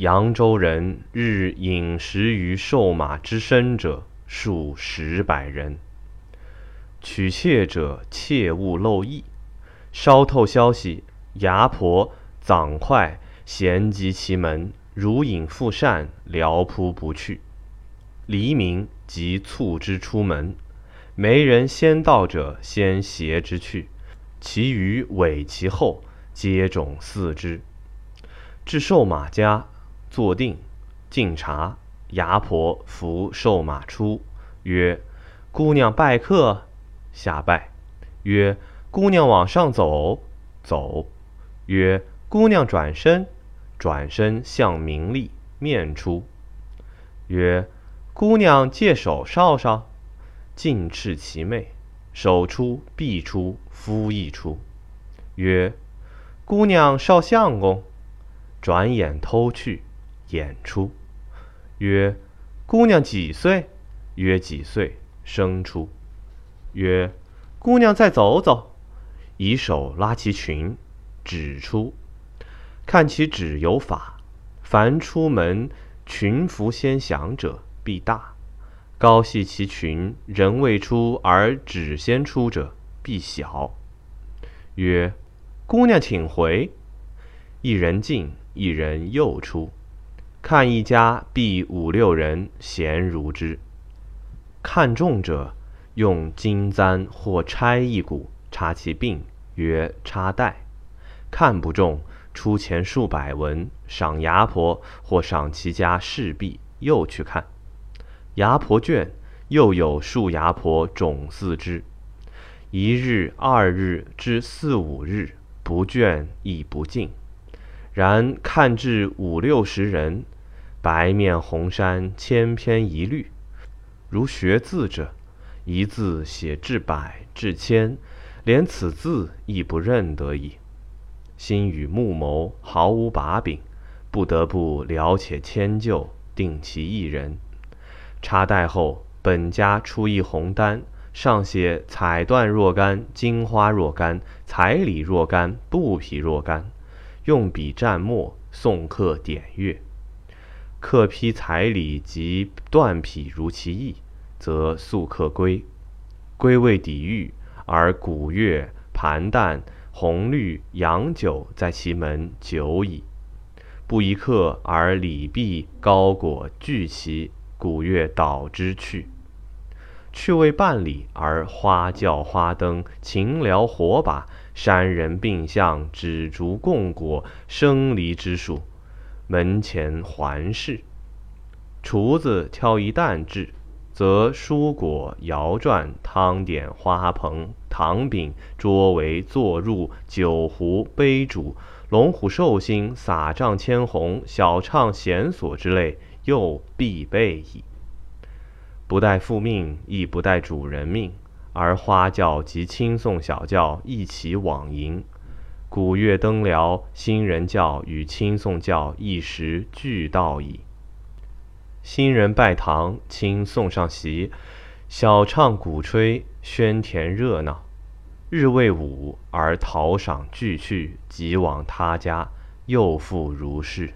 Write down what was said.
扬州人日饮食于瘦马之身者数十百人。取妾者切勿漏意。稍透消息，牙婆掌快闲及其门，如影复扇，撩扑不去。黎明即促之出门，没人先到者，先携之去，其余尾其后，接踵四之。至瘦马家，坐定，敬茶。牙婆扶瘦马出，曰：“姑娘拜客。”下拜，曰：“姑娘往上走。”走，曰：“姑娘转身。”转身向明丽面出，曰：“姑娘借手少少。”尽赤其妹，手出必出，夫亦出，曰：“姑娘少相公。”转眼偷去，演出，曰：“姑娘几岁？”曰：“几岁？”生出。曰：“姑娘再走走。”以手拉其裙，指出，看其指有法。凡出门裙服先响者，必大；高系其裙，人未出而指先出者，必小。曰：“姑娘请回。”一人进，一人又出。看一家必五六人，闲如之。看中者。用金簪或钗一股插其鬓，曰插带；看不中，出钱数百文赏牙婆，或赏其家侍婢，又去看。牙婆倦，又有数牙婆种似之。一日、二日至四五日，不倦亦不尽。然看至五六十人，白面红衫，千篇一律，如学字者。一字写至百至千，连此字亦不认得矣。心与目谋毫无把柄，不得不了且迁就，定其一人。插袋后，本家出一红单，上写彩缎若干，金花若干，彩礼若干，布匹若干。用笔蘸墨，送客点阅。客批彩礼及缎匹如其意。则速客归，归未抵御，而古月、盘旦、红绿、洋酒在其门久矣。不一刻，而礼毕，糕果聚齐，古月导之去。去未半里，而花轿花灯、琴寮火把、山人并相、纸烛供果、生离之术。门前环视，厨子挑一担至。则蔬果、肴馔、汤点、花盆、糖饼、桌围、坐入、酒壶、杯煮、龙虎寿星、撒帐千红、小唱弦索之类，又必备矣。不待复命，亦不待主人命，而花轿及轻送小轿一起往迎。古乐灯寮、新人轿与轻送轿一时俱到矣。新人拜堂，亲送上席，小唱鼓吹，喧甜热闹。日未午，而讨赏俱去，即往他家，又复如是。